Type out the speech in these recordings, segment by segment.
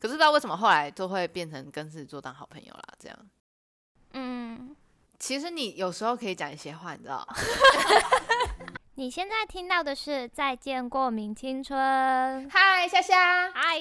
可是不知道为什么后来都会变成跟狮子座当好朋友啦，这样。嗯，其实你有时候可以讲一些话，你知道？你现在听到的是《再见过敏青春》。嗨，夏夏，嗨，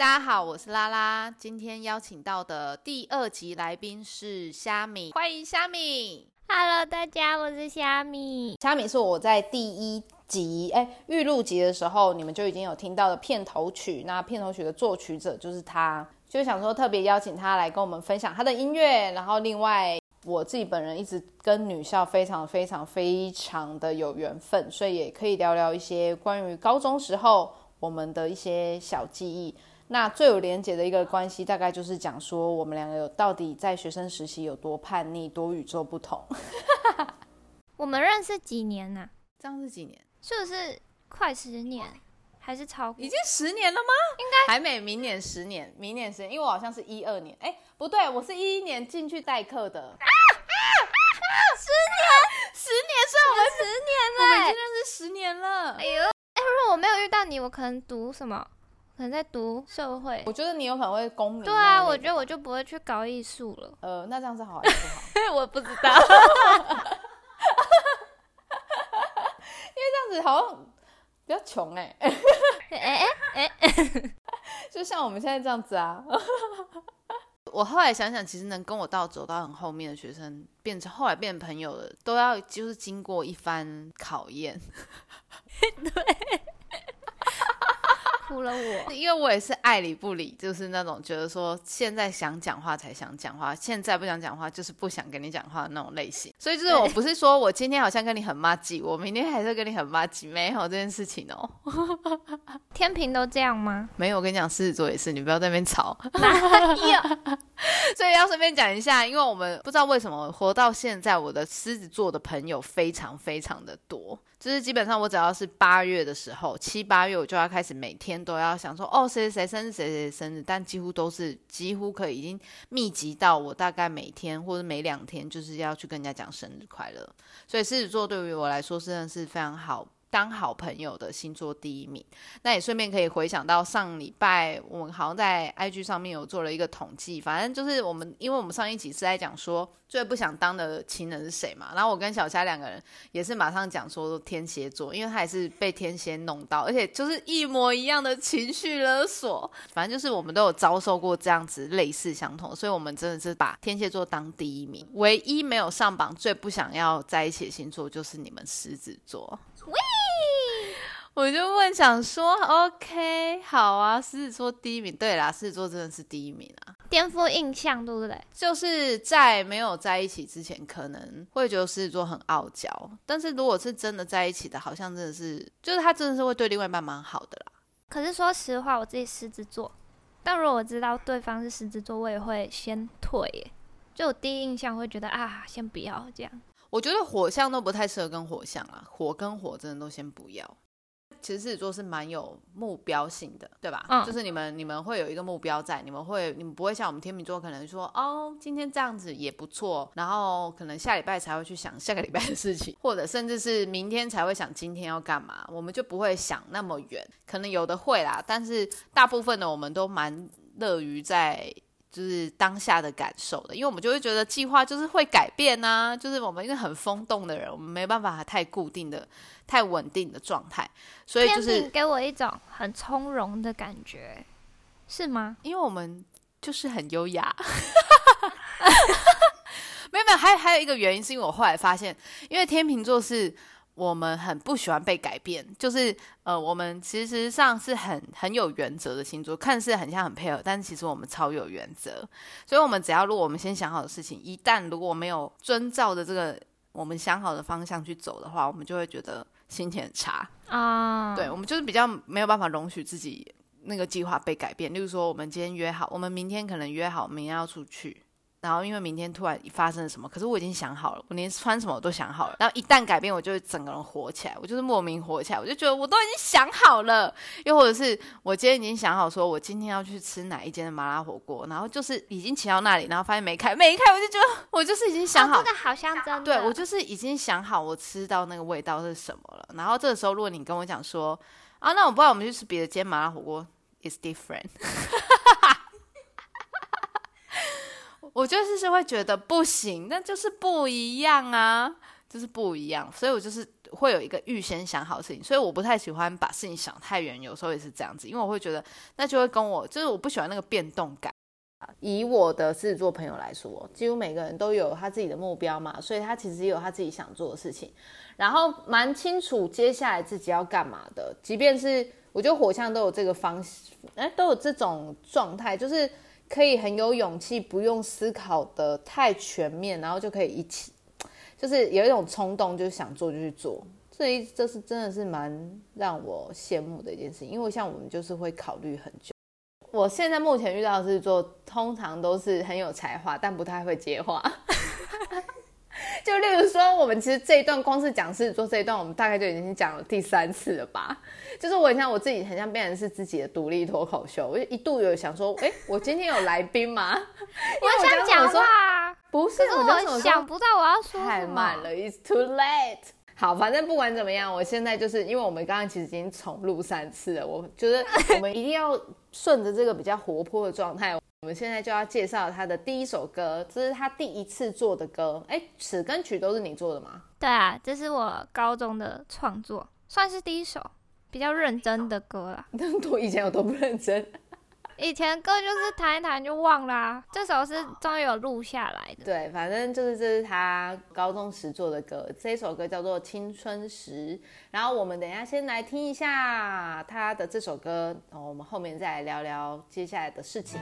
大家好，我是拉拉。今天邀请到的第二集来宾是虾米，欢迎虾米。Hello，大家，我是虾米。虾米是我在第一集哎预录集的时候，你们就已经有听到的片头曲。那片头曲的作曲者就是他，就想说特别邀请他来跟我们分享他的音乐。然后另外我自己本人一直跟女校非常非常非常的有缘分，所以也可以聊聊一些关于高中时候我们的一些小记忆。那最有连结的一个关系，大概就是讲说我们两个有到底在学生时期有多叛逆、多与众不同。我们认识几年呐、这样是几年？是不是快十年，还是超过已？经十年了吗？应该还没，明年十年，明年十年，因为我好像是一二年，哎、不对，我是一一年进去代课的。啊啊十年，十年，所以我们十我们已！经认识十年了哎。呦，哎、如果我没有遇到你，我可能读什么？可能在读社会我。觉得你有可能会公民。对啊，我觉得我就不会去搞艺术了。呃，那这样子好还是不好？我不知道。因为这样子好像比较穷哎、哎哎哎，就像我们现在这样子啊。我后来想想，其实能跟我到走到很后面的学生，变成后来变成朋友的，都要就是经过一番考验。哭了我。因为我也是爱理不理，就是那种觉得说现在想讲话才想讲话，现在不想讲话就是不想跟你讲话的那种类型。所以就是我不是说我今天好像跟你很妈鸡，我明天还是跟你很妈鸡，没有这件事情哦。天平都这样吗？没有，我跟你讲，狮子座也是，你不要在那边吵。哪有？所以要顺便讲一下，因为我们不知道为什么活到现在，我的狮子座的朋友非常非常的多。就是基本上我只要是八月的时候，七八月我就要开始每天都要想说，哦谁谁谁生日，谁谁谁生日，但几乎都是几乎可以已经密集到我大概每天或者每两天就是要去跟人家讲生日快乐。所以狮子座对于我来说真的是非常好。当好朋友的星座第一名，那也顺便可以回想到上礼拜我们好像在 IG 上面有做了一个统计，反正就是我们，因为我们上一集是在讲说最不想当的情人是谁嘛，然后我跟小虾两个人也是马上讲说天蝎座，因为他也是被天蝎弄到，而且就是一模一样的情绪勒索，反正就是我们都有遭受过这样子类似相同，所以我们真的是把天蝎座当第一名，唯一没有上榜最不想要在一起的星座就是你们狮子座。我就问想说，OK，好啊，狮子座第一名，对啦，狮子座真的是第一名啊。颠覆印象，对不对？就是在没有在一起之前，可能会觉得狮子座很傲娇，但是如果是真的在一起的，好像真的是，就是他真的是会对另外一半蛮好的啦。可是说实话，我自己狮子座，但如果我知道对方是狮子座，我也会先退耶。就我第一印象会觉得啊，先不要这样。我觉得火象都不太适合跟火象啊，火跟火真的都先不要。其实狮子座是蛮有目标性的，对吧？嗯就是你们你们会有一个目标在，你们会你们不会像我们天秤座可能说哦，今天这样子也不错，然后可能下礼拜才会去想下个礼拜的事情，或者甚至是明天才会想今天要干嘛，我们就不会想那么远。可能有的会啦，但是大部分的我们都蛮乐于在就是当下的感受的，因为我们就会觉得计划就是会改变呐、就是我们一个很风动的人，我们没办法太固定的、太稳定的状态，所以就是平给我一种很从容的感觉，是吗？因为我们就是很优雅。没有没有，还有还有一个原因是因为我后来发现，因为天秤座是我们很不喜欢被改变，就是呃，我们其实上是很很有原则的星座，看似很像很配合，但是其实我们超有原则，所以我们只要如果我们先想好的事情，一旦如果没有遵照着这个我们想好的方向去走的话，我们就会觉得心情很差。啊，对，我们就是比较没有办法容许自己那个计划被改变。例如说，我们今天约好，我们明天可能约好明天要出去，然后因为明天突然发生了什么，可是我已经想好了，我连穿什么我都想好了。然后一旦改变，我就会整个人火起来，我就是莫名火起来，我就觉得我都已经想好了。又或者是我今天已经想好，说我今天要去吃哪一间的麻辣火锅，然后就是已经骑到那里，然后发现没开，没开，我就觉得我就是已经想好，这个好像真的，对我就是已经想好我吃到那个味道是什么了。然后这个时候，如果你跟我讲说啊，那我不然我们去吃别的间麻辣火锅，is different。我就是是会觉得不行，那就是不一样啊，就是不一样，所以我就是会有一个预先想好事情，所以我不太喜欢把事情想太远，有时候也是这样子，因为我会觉得那就会跟我就是我不喜欢那个变动感。以我的狮子座朋友来说，几乎每个人都有他自己的目标嘛，所以他其实也有他自己想做的事情，然后蛮清楚接下来自己要干嘛的。即便是我觉得火象都有这个方式，哎，都有这种状态，就是可以很有勇气，不用思考的太全面，然后就可以一起，就是有一种冲动，就是想做就去做。这一这是真的是蛮让我羡慕的一件事，因为像我们就是会考虑很久。我现在目前遇到的是做，通常都是很有才华，但不太会接话。就例如说，我们其实这一段光是讲狮子座这一段，我们大概就已经讲了第三次了吧？就是我很像我自己，很像变成是自己的独立脱口秀。我就一度有想说，哎，我今天有来宾吗？我想讲话，不是，我想不到我要说太慢了，It's too late。好，反正不管怎么样，我现在就是因为我们刚刚其实已经重录三次了，我觉得我们一定要顺着这个比较活泼的状态。我们现在就要介绍他的第一首歌，这是他第一次做的歌。哎，词跟曲都是你做的吗？对啊，这是我高中的创作，算是第一首比较认真的歌了。那么多以前我都不认真。以前歌就是弹一弹就忘啦，这首是终于有录下来的。对，反正就是这是他高中时做的歌，这首歌叫做《青春时》。然后我们等一下先来听一下他的这首歌，我们后面再来聊聊接下来的事情。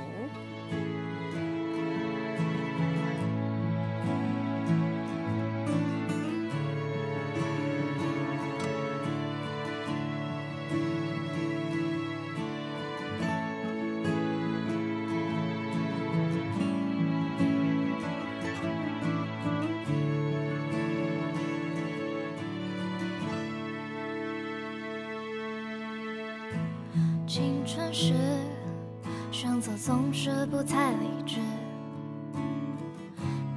时，选择总是不太理智。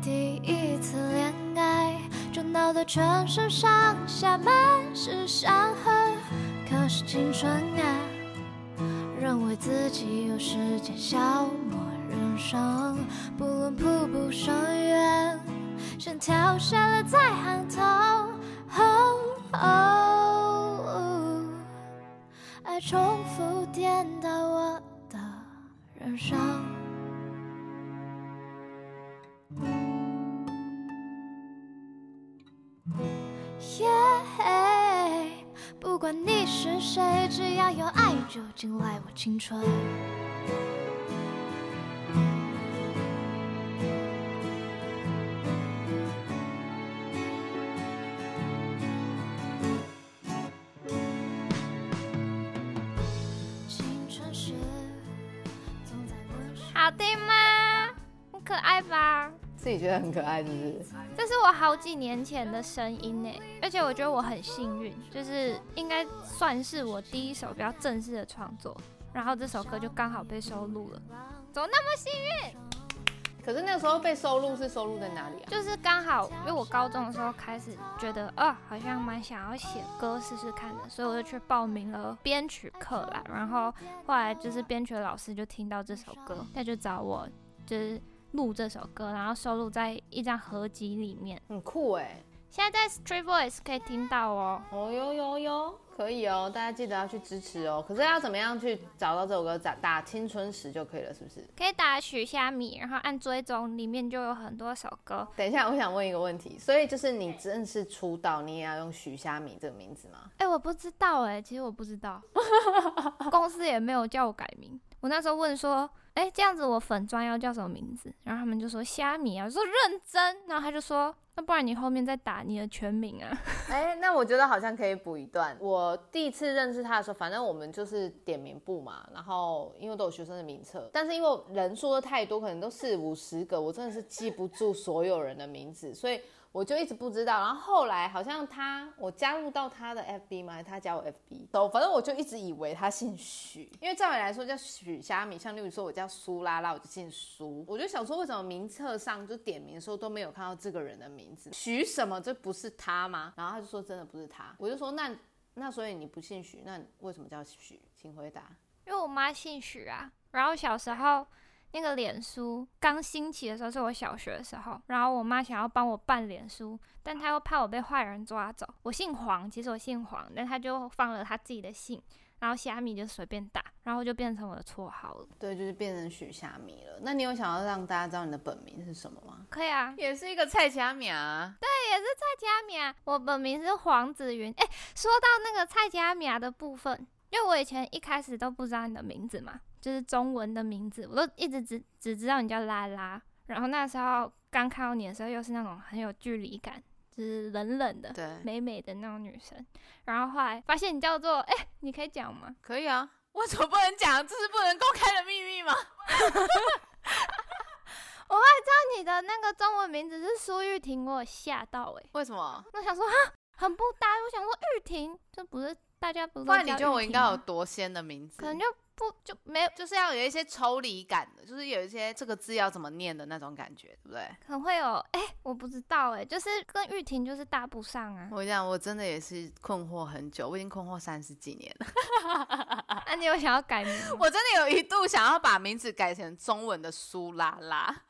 第一次恋爱就闹得全身上下满是伤痕。可是青春啊，认为自己有时间消磨人生，不论瀑布深渊，先跳下了再喊痛。谁，只要有爱就进来我青春。自己觉得很可爱，是不是？这是我好几年前的声音呢，而且我觉得我很幸运，就是应该算是我第一首比较正式的创作，然后这首歌就刚好被收录了，怎么那么幸运？可是那个时候被收录是收录在哪里啊？就是刚好，因为我高中的时候开始觉得，啊，好像蛮想要写歌试试看的，所以我就去报名了编曲课啦。然后后来就是编曲的老师就听到这首歌，他就找我，就是。录这首歌，然后收录在一张合集里面，很酷哎！现在在 Street Voice 可以听到哦。哦哟哟哟，可以哦，大家记得要去支持哦。可是要怎么样去找到这首歌？打打青春时就可以了，是不是？可以打许虾米，然后按追踪，里面就有很多首歌。等一下，我想问一个问题，所以就是你正式出道，你也要用许虾米这个名字吗？哎，我不知道哎，其实我不知道，公司也没有叫我改名。我那时候问说。哎，这样子我粉砖要叫什么名字？然后他们就说虾米啊，我说认真。然后他就说那不然你后面再打你的全名啊？哎，那我觉得好像可以补一段。我第一次认识他的时候，反正我们就是点名簿嘛，然后因为都有学生的名册，但是因为人数都太多，可能都四五十个，我真的是记不住所有人的名字，所以。我就一直不知道，然后后来好像他，我加入到他的 FB 嘛，他加我 FB，都反正我就一直以为他姓许，因为照理来说叫许虾米，像例如说我叫苏拉拉，我就姓苏，我就想说为什么名册上就点名的时候都没有看到这个人的名字，许什么这不是他吗？然后他就说真的不是他，我就说那那所以你不姓许，那为什么叫许？请回答。因为我妈姓许啊，然后小时候。那个脸书刚兴起的时候是我小学的时候，然后我妈想要帮我办脸书，但她又怕我被坏人抓走。我姓黄，其实我姓黄，但她就放了她自己的姓，然后虾米就随便打，然后就变成我的绰号了。对，就是变成许虾米了。那你有想要让大家知道你的本名是什么吗？可以啊，也是一个蔡佳米啊。对，也是蔡佳米啊。我本名是黄子云。哎，说到那个蔡佳米的部分，因为我以前一开始都不知道你的名字嘛。就是中文的名字，我都一直只只知道你叫拉拉。然后那时候刚看到你的时候，又是那种很有距离感，就是冷冷的、美美的那种女生。然后后来发现你叫做……哎，你可以讲吗？可以啊，为什么不能讲？这是不能公开的秘密吗？我还知道你的那个中文名字是苏玉婷，我吓到哎。为什么？我想说啊，很不搭。我想说玉婷，这不是大家不是？不然你觉得我应该有多仙的名字？可能就。不就没有，就是要有一些抽离感的，就是有一些这个字要怎么念的那种感觉，对不对？可能会有，哎，我不知道，哎，就是跟玉婷就是搭不上啊。我讲，我真的也是困惑很久，我已经困惑三十几年了。那你有想要改名？我真的有一度想要把名字改成中文的苏拉拉。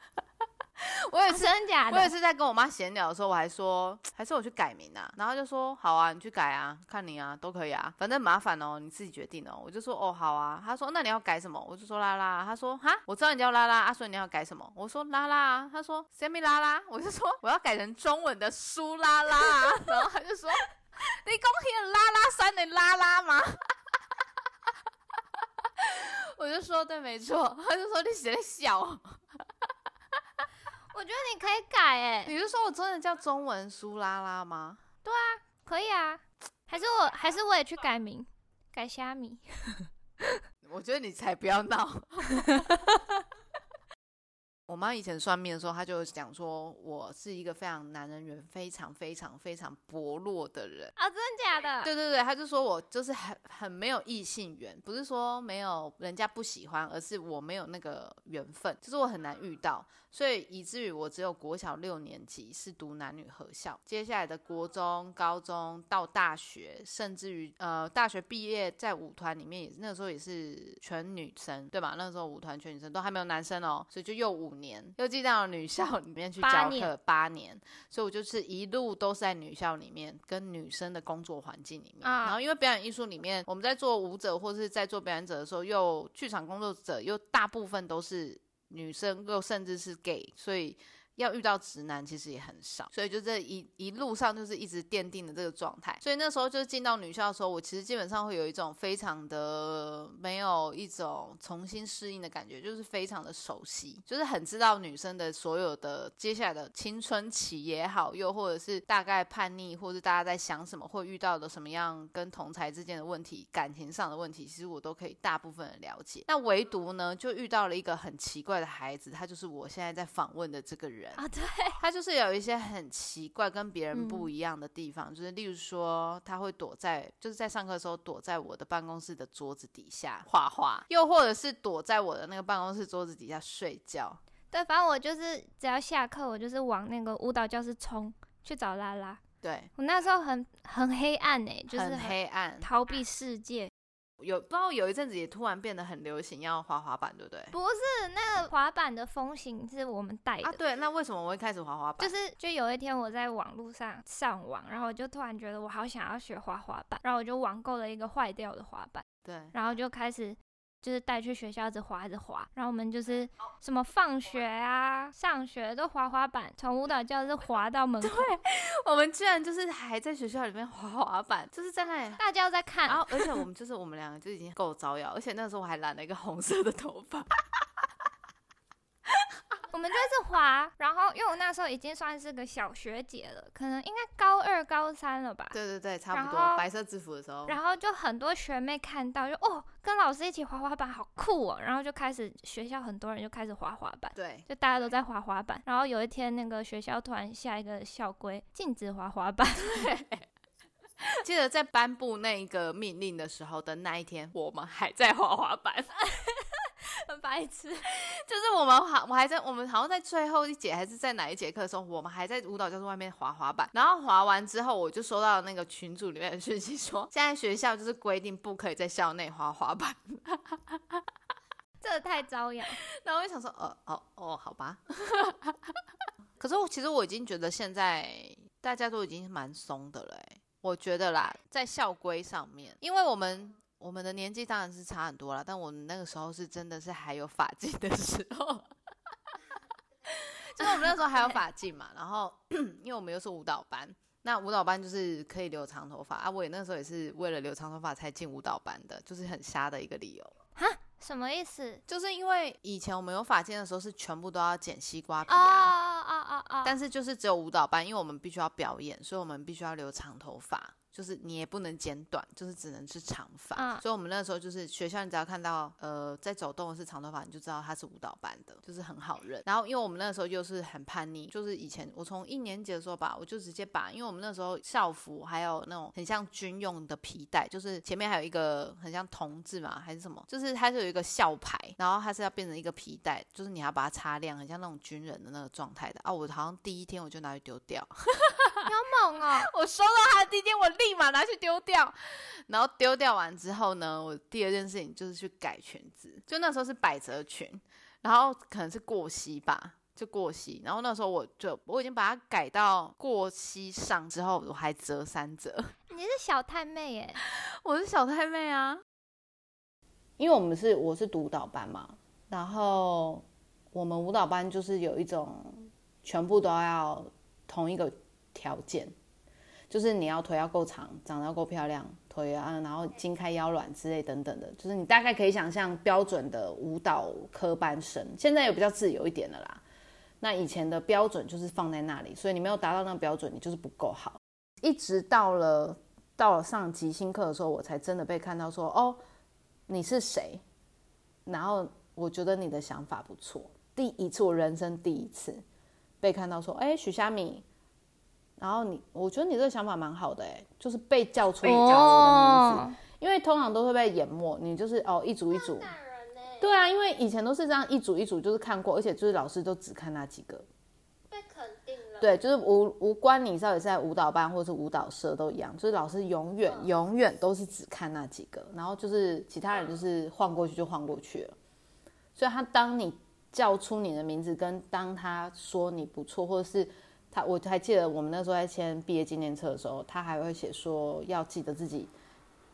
我也是真假的，我也是在跟我妈闲聊的时候，我还说 还是我去改名啊，然后就说好啊，你去改啊，看你啊，都可以啊，反正麻烦哦，你自己决定哦。我就说哦好啊，他说那你要改什么？我就说拉拉，他说哈，我知道你叫拉拉，阿顺你要改什么？我说拉拉，他说什么拉拉？我就说我要改成中文的苏拉拉，然后他就说 你恭喜拉拉山的拉拉吗？我就说对，没错，他就说你写的小。我觉得你可以改哎，你是说我真的叫中文苏拉拉吗？对啊，可以啊，还是我还是我也去改名，改虾米？我觉得你才不要闹。我妈以前算命的时候，她就讲说我是一个非常男人缘非常非常非常薄弱的人啊，真的假的？对对对，她就说我就是很很没有异性缘，不是说没有人家不喜欢，而是我没有那个缘分，就是我很难遇到。所以以至于我只有国小六年级是读男女合校，接下来的国中、高中到大学，甚至于呃大学毕业在舞团里面也那个时候也是全女生，对吧？那个时候舞团全女生都还没有男生哦，所以就又五年又进到女校里面去教课八年，所以我就是一路都是在女校里面跟女生的工作环境里面。然后因为表演艺术里面我们在做舞者或是在做表演者的时候，又剧场工作者又大部分都是。女生又甚至是 gay，所以。要遇到直男其实也很少，所以就这一一路上就是一直奠定的这个状态。所以那时候就是进到女校的时候，我其实基本上会有一种非常的没有一种重新适应的感觉，就是非常的熟悉，就是很知道女生的所有的接下来的青春期也好，又或者是大概叛逆，或者大家在想什么，会遇到的什么样跟同才之间的问题、感情上的问题，其实我都可以大部分的了解。那唯独呢，就遇到了一个很奇怪的孩子，他就是我现在在访问的这个人。人啊，对，他就是有一些很奇怪、跟别人不一样的地方，就是例如说，他会躲在，就是在上课的时候躲在我的办公室的桌子底下画画，又或者是躲在我的那个办公室桌子底下睡觉。对，反正我就是只要下课，我就是往那个舞蹈教室冲去找拉拉。对我那时候很很黑暗哎，就是很黑暗，逃避世界。有不知道有一阵子也突然变得很流行要滑滑板，对不对？不是那个滑板的风行是我们带的啊。对，那为什么我会开始滑滑板？就是就有一天我在网络上上网，然后我就突然觉得我好想要学滑滑板，然后我就网购了一个坏掉的滑板，对，然后就开始。就是带去学校一直滑一直滑，然后我们就是什么放学啊、上学都滑滑板，从舞蹈教室滑到门口。对，我们居然就是还在学校里面滑滑板，就是在那里大家都在看。然后，而且我们就是我们两个就已经够招摇，而且那时候我还染了一个红色的头发。我们就一直滑，然后因为我那时候已经算是个小学姐了，可能应该高二、高三了吧。对对对，差不多白色制服的时候。然后就很多学妹看到，就哦，跟老师一起滑滑板好酷哦，然后就开始学校很多人就开始滑滑板，对，就大家都在滑滑板。然后有一天，那个学校突然下一个校规，禁止滑滑板。记得在颁布那一个命令的时候的那一天，我们还在滑滑板，很白痴。就是我们好，我还在我们好像在最后一节还是在哪一节课的时候，我们还在舞蹈教室外面滑滑板。然后滑完之后，我就收到那个群组里面的讯息说，现在学校就是规定不可以在校内滑滑板。这太招摇。然后我就想说，呃，哦哦，好吧。可是我其实我已经觉得现在大家都已经蛮松的了、欸，我觉得啦，在校规上面，因为我们我们的年纪当然是差很多了，但我们那个时候是真的是还有发髻的时候，就是我们那时候还有发髻嘛，然后 因为我们又是舞蹈班。那舞蹈班就是可以留长头发啊！我也那时候也是为了留长头发才进舞蹈班的，就是很瞎的一个理由。哈什么意思？就是因为以前我们有发髻的时候是全部都要剪西瓜皮啊啊，哦哦哦！但是就是只有舞蹈班，因为我们必须要表演，所以我们必须要留长头发，就是你也不能剪短，就是只能是长发。嗯所以我们那时候就是学校，你只要看到呃在走动的是长头发，你就知道他是舞蹈班的，就是很好认。然后因为我们那时候又是很叛逆，就是以前我从一年级的时候吧，我就直接把，因为我们那时候校服还有那种很像军用的皮带，就是前面还有一个很像铜字嘛，还是什么，就是它是有一个校牌，然后它是要变成一个皮带，就是你要把它擦亮，很像那种军人的那个状态的啊。我好像第一天我就拿去丢掉。我收到他的第一天，我立马拿去丢掉。然后丢掉完之后呢，我第二件事情就是去改裙子，就那时候是百褶裙，然后可能是过膝吧，就过膝。然后那时候我就我已经把它改到过膝上之后，我还折三折。你是小太妹耶，我是小太妹啊，因为我们是我是读舞蹈班嘛，然后我们舞蹈班就是有一种全部都要同一个条件，就是你要腿要够长，长得要够漂亮，腿啊，然后筋开腰软之类等等的，就是你大概可以想象标准的舞蹈科班生，现在有比较自由一点的啦。那以前的标准就是放在那里，所以你没有达到那个标准，你就是不够好。一直到了到了上即兴课的时候，我才真的被看到说，哦，你是谁？然后我觉得你的想法不错，第一次我人生第一次被看到说，哎，许虾米，然后你，我觉得你这个想法蛮好的，哎，就是被叫出你叫我的名字，因为通常都会被淹没，你就是哦一组一组，对啊，因为以前都是这样一组一组，就是看过，而且就是老师都只看那几个，被肯定了。对，就是无无关你到底是在舞蹈班或者是舞蹈社都一样，就是老师永远永远都是只看那几个，然后就是其他人就是晃过去就晃过去了。所以他当你叫出你的名字，跟当他说你不错，或者是他，我还记得我们那时候在签毕业纪念册的时候，他还会写说要记得自己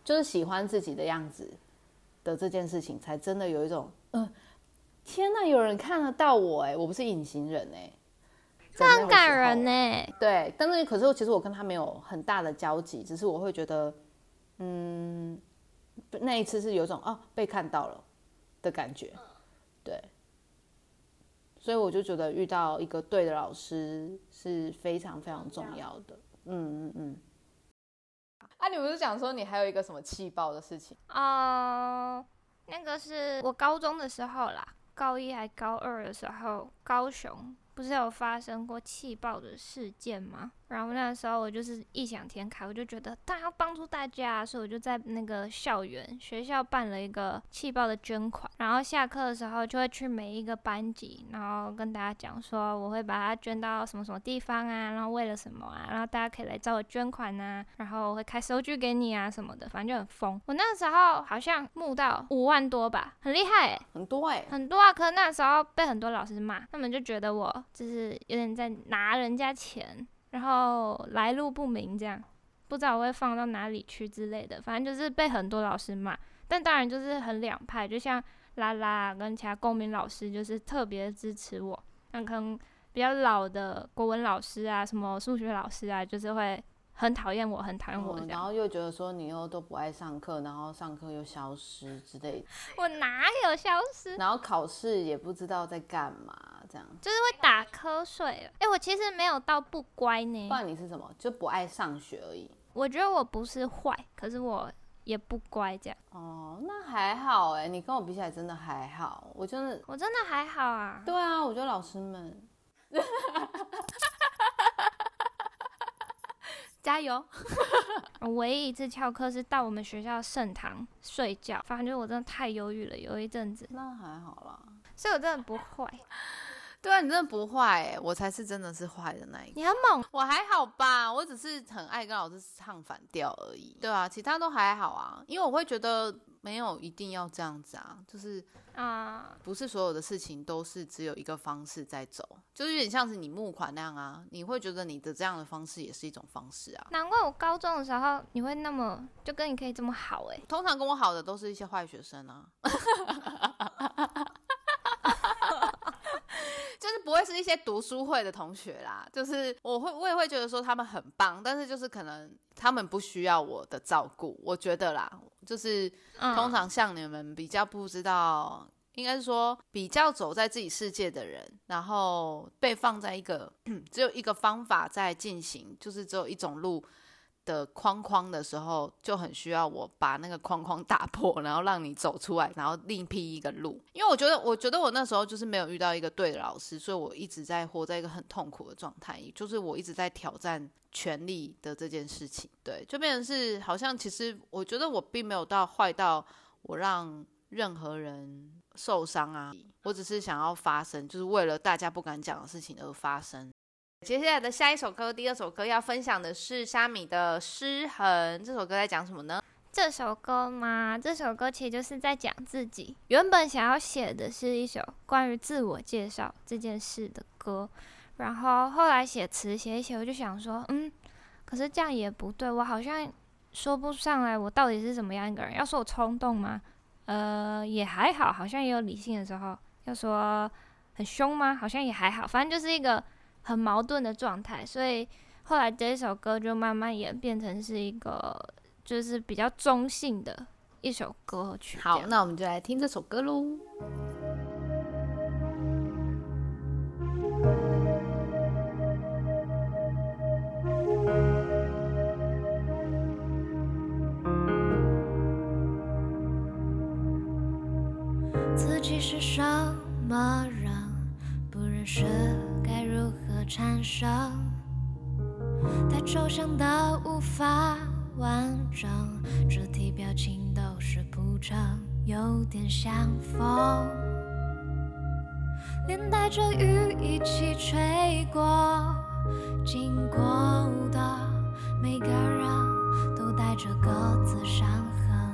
就是喜欢自己的样子的这件事情，才真的有一种嗯、呃天呐，有人看得到我哎、我不是隐形人哎、这很感人呢。呢。对，但是可是其实我跟他没有很大的交集，只是我会觉得，嗯，那一次是有种哦被看到了的感觉，对，所以我就觉得遇到一个对的老师是非常非常重要的，嗯嗯嗯。啊，你不是讲说你还有一个什么气爆的事情？哦、那个是我高中的时候啦，高一还高二的时候，高雄不是有发生过气爆的事件吗？然后那时候我就是异想天开，我就觉得当然要帮助大家，所以我就在那个校园学校办了一个气爆的捐款，然后下课的时候就会去每一个班级，然后跟大家讲说我会把它捐到什么什么地方啊，然后为了什么啊，然后大家可以来找我捐款啊，然后我会开收据给你啊什么的，反正就很疯。我那时候好像募到五万多吧，很厉害诶、很多哎、很多啊，可是那时候被很多老师骂，他们就觉得我就是有点在拿人家钱，然后来路不明这样，不知道我会放到哪里去之类的，反正就是被很多老师骂。但当然就是很两派，就像拉拉跟其他公民老师就是特别支持我，那可能比较老的国文老师啊，什么数学老师啊，就是会很讨厌我，很讨厌我。嗯然后又觉得说你又都不爱上课，然后上课又消失之类的，我哪有消失？然后考试也不知道在干嘛这样。就是会打瞌睡。哎、我其实没有到不乖不呢，然你是什么？就不爱上学而已。我觉得我不是坏，可是我也不乖这样。哦，那还好哎，你跟我比起来真的还好。我真的，我真的还好啊。对啊，我觉得老师们 加油。我唯一一次翘课是到我们学校圣堂睡觉，反正就是我真的太忧郁了，有一阵子，那还好啦。所以我真的不坏。对啊，你真的不坏哎，我才是真的是坏的那一个。你很猛，我还好吧，我只是很爱跟老师唱反调而已。对啊，其他都还好啊，因为我会觉得没有一定要这样子啊，就是啊、不是所有的事情都是只有一个方式在走，就是有点像是你募款那样啊，你会觉得你的这样的方式也是一种方式啊。难怪我高中的时候你会那么就跟你可以这么好哎、通常跟我好的都是一些坏学生啊，会是一些读书会的同学啦，就是我会我也会觉得说他们很棒，但是就是可能他们不需要我的照顾，我觉得啦，就是嗯，通常像你们比较不知道，应该是说比较走在自己世界的人，然后被放在一个 只有一个方法在进行，就是只有一种路的框框的时候，就很需要我把那个框框打破，然后让你走出来，然后另辟一个路。因为我觉得，我觉得我那时候就是没有遇到一个对的老师，所以我一直在活在一个很痛苦的状态，就是我一直在挑战权力的这件事情。对，就变成是好像其实我觉得我并没有到坏到我让任何人受伤啊，我只是想要发声，就是为了大家不敢讲的事情而发声。接下来的下一首歌，第二首歌要分享的是虾米的《失衡》。这首歌在讲什么呢？这首歌吗？这首歌其实就是在讲自己。原本想要写的是一首关于自我介绍这件事的歌，然后后来写词写一写，我就想说，嗯，可是这样也不对，我好像说不上来我到底是怎么样一个人。要说我冲动吗？呃，也还好，好像也有理性的时候。要说很凶吗？好像也还好，反正就是一个很矛盾的状态。所以后来这一首歌就慢慢演变成是一个就是比较中性的一首歌曲。好，那我们就来听这首歌喽。自己是什么人，不认识产生，太抽象的无法完整，肢体表情都是铺陈，有点像风，连带着雨一起吹过，经过的每个人都带着各自伤痕。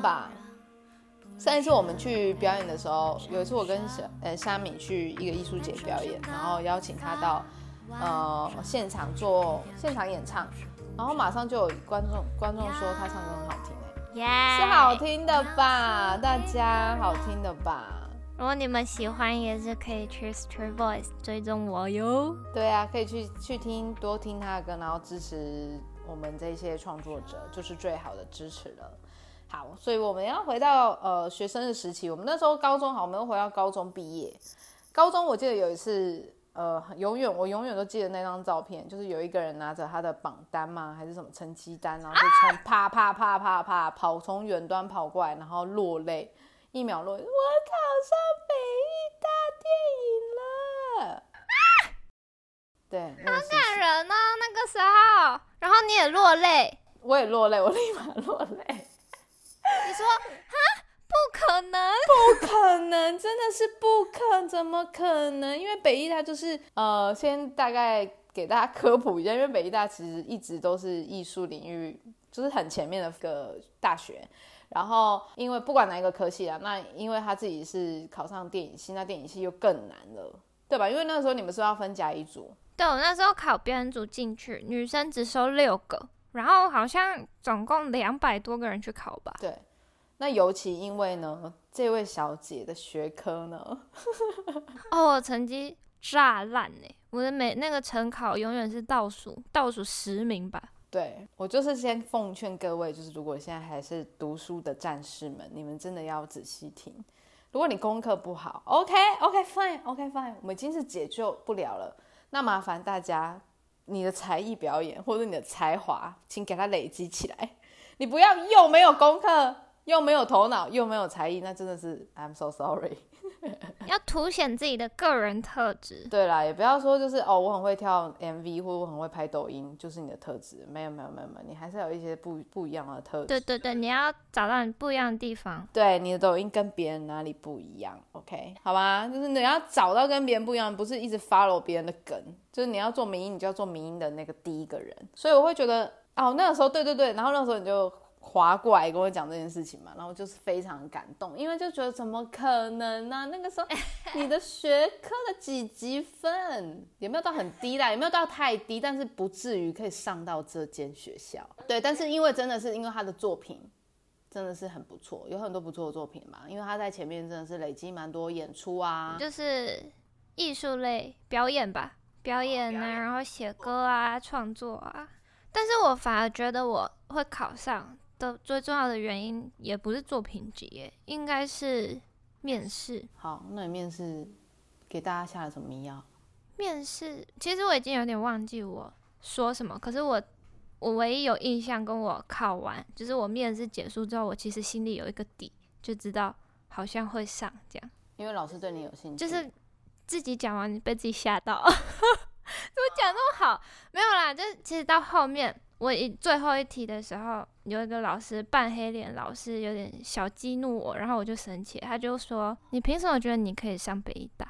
吧。上一次我们去表演的时候，有一次我跟小呃虾米去一个艺术节表演，然后邀请他到呃现场做现场演唱，然后马上就有观众观众说他唱歌很好听哎、耶、是好听的吧？大家好听的吧？如果你们喜欢，也是可以去 Street Voice 追踪我哟。对啊，可以去去听多听他的歌，然后支持我们这些创作者，就是最好的支持了。好，所以我们要回到呃学生的时期，我们那时候高中好，我们又回到高中毕业。高中我记得有一次，呃，永远我永远都记得那张照片，就是有一个人拿着他的榜单嘛，还是什么成绩单，然后 就从啪啪啪啪啪跑从远端跑过来，然后落泪，一秒落泪，我考上北艺大电影了。对，那个时期感人呢、那个时候，然后你也落泪，我也落泪，我立马落泪。你说哈，不可能，不可能，真的是不可，怎么可能？因为北艺大就是呃，先大概给大家科普一下，因为北艺大其实一直都是艺术领域就是很前面的个大学。然后，因为不管哪一个科系啊，那因为他自己是考上电影系，那电影系又更难了，对吧？因为那个时候你们是要分甲乙组，对我那时候考编组进去，女生只收六个，然后好像总共两百多个人去考吧。对。那尤其因为呢，这位小姐的学科呢，哦，我成绩炸烂呢，我的每那个成考永远是倒数倒数十名吧。对我就是先奉劝各位，就是如果现在还是读书的战士们，你们真的要仔细听。如果你功课不好，OK OK fine OK fine，我们已经是解救不了了。那麻烦大家，你的才艺表演或者你的才华，请给它累积起来。你不要又没有功课，又没有头脑，又没有才艺，那真的是 I'm so sorry。要凸显自己的个人特质。对啦，也不要说就是哦，我很会跳 MV 或者我很会拍抖音，就是你的特质。没有没有没有没有，你还是有一些不不一样的特质。对对对，你要找到你不一样的地方。对，你的抖音跟别人哪里不一样？OK，好吧，就是你要找到跟别人不一样，不是一直 follow 别人的梗，就是你要做民音，你就要做民音的那个第一个人。所以我会觉得，哦，那个时候，对对对，然后那个时候你就划过来跟我讲这件事情嘛，然后就是非常感动，因为就觉得怎么可能呢、那个时候 你的学科的几级分也没有到很低啦，也没有到太低，但是不至于可以上到这间学校。对，但是因为真的是因为他的作品。真的是很不错，有很多不错的作品嘛。因为他在前面真的是累积蛮多演出啊，就是艺术类表演吧，表演啊，然后写歌啊，创作啊。但是我反而觉得我会考上的最重要的原因，也不是作品集耶，应该是面试。好，那你面试给大家下了什么迷药？面试其实我已经有点忘记我说什么，可是我我唯一有印象，跟我考完，就是我面试结束之后，我其实心里有一个底，就知道好像会上这样。因为老师对你有兴趣，就是自己讲完，你被自己吓到，怎么讲那么好？没有啦，就是其实到后面，我一最后一题的时候，有一个老师扮黑脸，老师有点小激怒我，然后我就生气，他就说：“你凭什么觉得你可以上北医大？”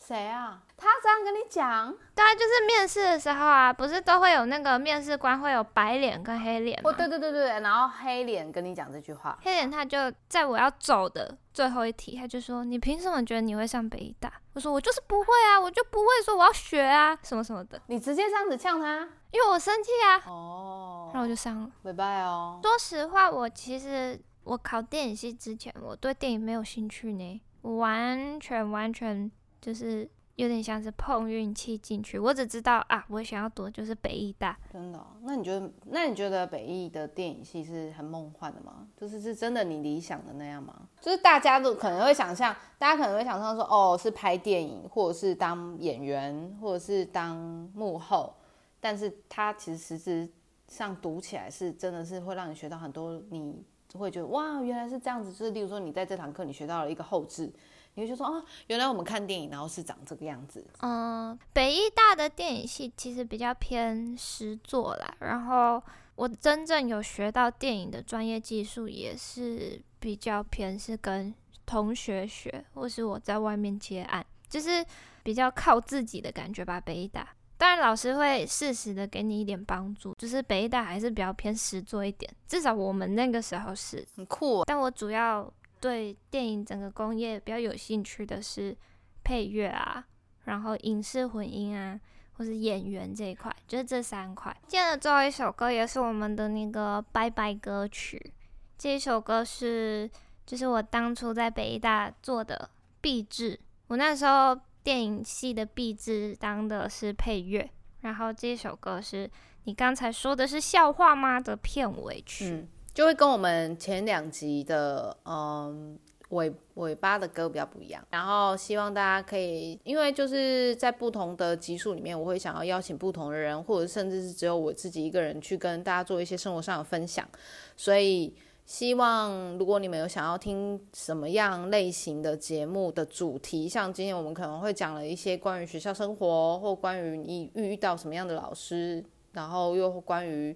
谁啊？他这样跟你讲？对啊，就是面试的时候啊，不是都会有那个面试官会有白脸跟黑脸吗？哦，对对对对，然后黑脸跟你讲这句话，黑脸他就在我要走的最后一题，他就说：“你凭什么觉得你会上北医大？”我说：“我就是不会啊，我就不会说我要学啊，什么什么的，你直接这样子呛他？因为我生气啊。”哦然后我就上了。拜拜哦。说实话，我其实我考电影系之前，我对电影没有兴趣呢，我完全完全就是有点像是碰运气进去。我只知道啊，我想要读的就是北艺大。真的哦、那你觉得？那你觉得北艺的电影系是很梦幻的吗？就是是真的你理想的那样吗？就是大家都可能会想象，大家可能会想象说，哦，是拍电影，或者是当演员，或者是当幕后，但是它其实实质上读起来是真的是会让你学到很多，你会觉得哇，原来是这样子。就是例如说，你在这堂课你学到了一个后置，你会就说哦，原来我们看电影然后是长这个样子。嗯，北艺大的电影系其实比较偏实作啦，然后我真正有学到电影的专业技术，也是比较偏是跟同学学，或是我在外面接案，就是比较靠自己的感觉吧。北艺大，当然老师会适时的给你一点帮助，就是北艺大还是比较偏实做一点，至少我们那个时候是。很酷、哦，但我主要对电影整个工业比较有兴趣的是配乐啊，然后影视混音啊，或是演员这一块，就是这三块。接着最后一首歌也是我们的那个拜拜歌曲，这一首歌是就是我当初在北医大做的毕制，我那时候电影系的毕制当的是配乐，然后这首歌是你刚才说的是笑话吗的片尾曲。就会跟我们前两集的嗯尾尾巴的歌比较不一样。然后希望大家可以，因为就是在不同的集数里面，我会想要邀请不同的人，或者甚至是只有我自己一个人去跟大家做一些生活上的分享，所以。希望如果你们有想要听什么样类型的节目的主题，像今天我们可能会讲了一些关于学校生活，或关于你遇遇到什么样的老师，然后又关于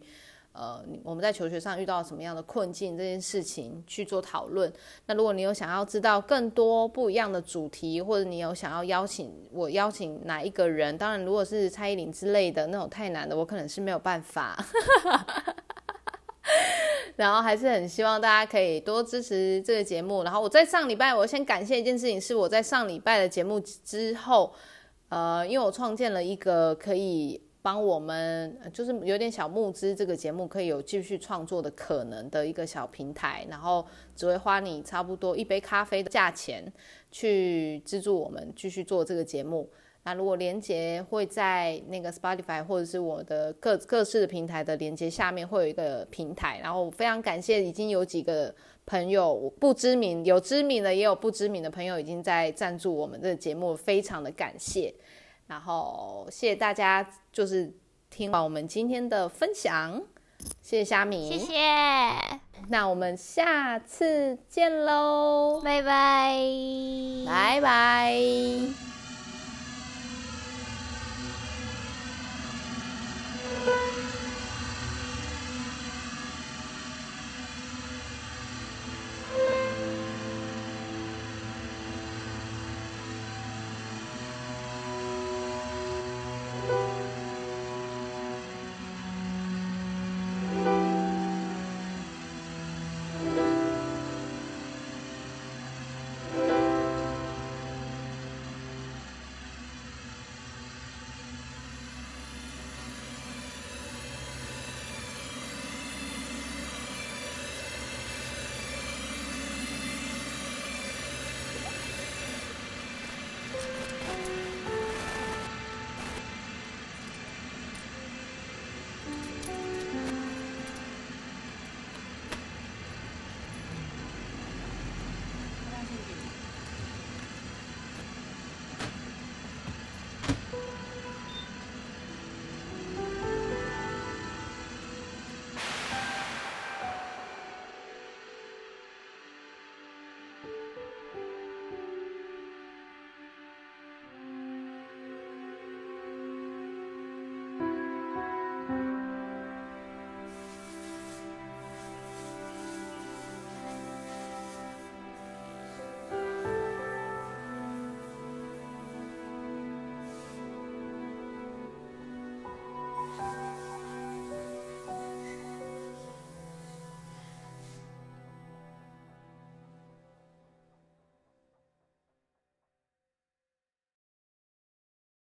呃我们在求学上遇到什么样的困境这件事情去做讨论。那如果你有想要知道更多不一样的主题，或者你有想要邀请我邀请哪一个人，当然如果是蔡依林之类的那种太难的，我可能是没有办法。然后还是很希望大家可以多支持这个节目。然后我在上礼拜，我先感谢一件事情，是我在上礼拜的节目之后，呃，因为我创建了一个可以帮我们，就是有点小募资，这个节目可以有继续创作的可能的一个小平台。然后只会花你差不多一杯咖啡的价钱，去资助我们继续做这个节目。那如果连接会在那个 Spotify 或者是我的各各式的平台的连接下面会有一个平台，然后非常感谢已经有几个朋友不知名有知名的也有不知名的朋友已经在赞助我们这个节目，非常的感谢。然后谢谢大家，就是听完我们今天的分享，谢谢虾米，谢谢，那我们下次见喽，拜拜，拜拜。Thank you.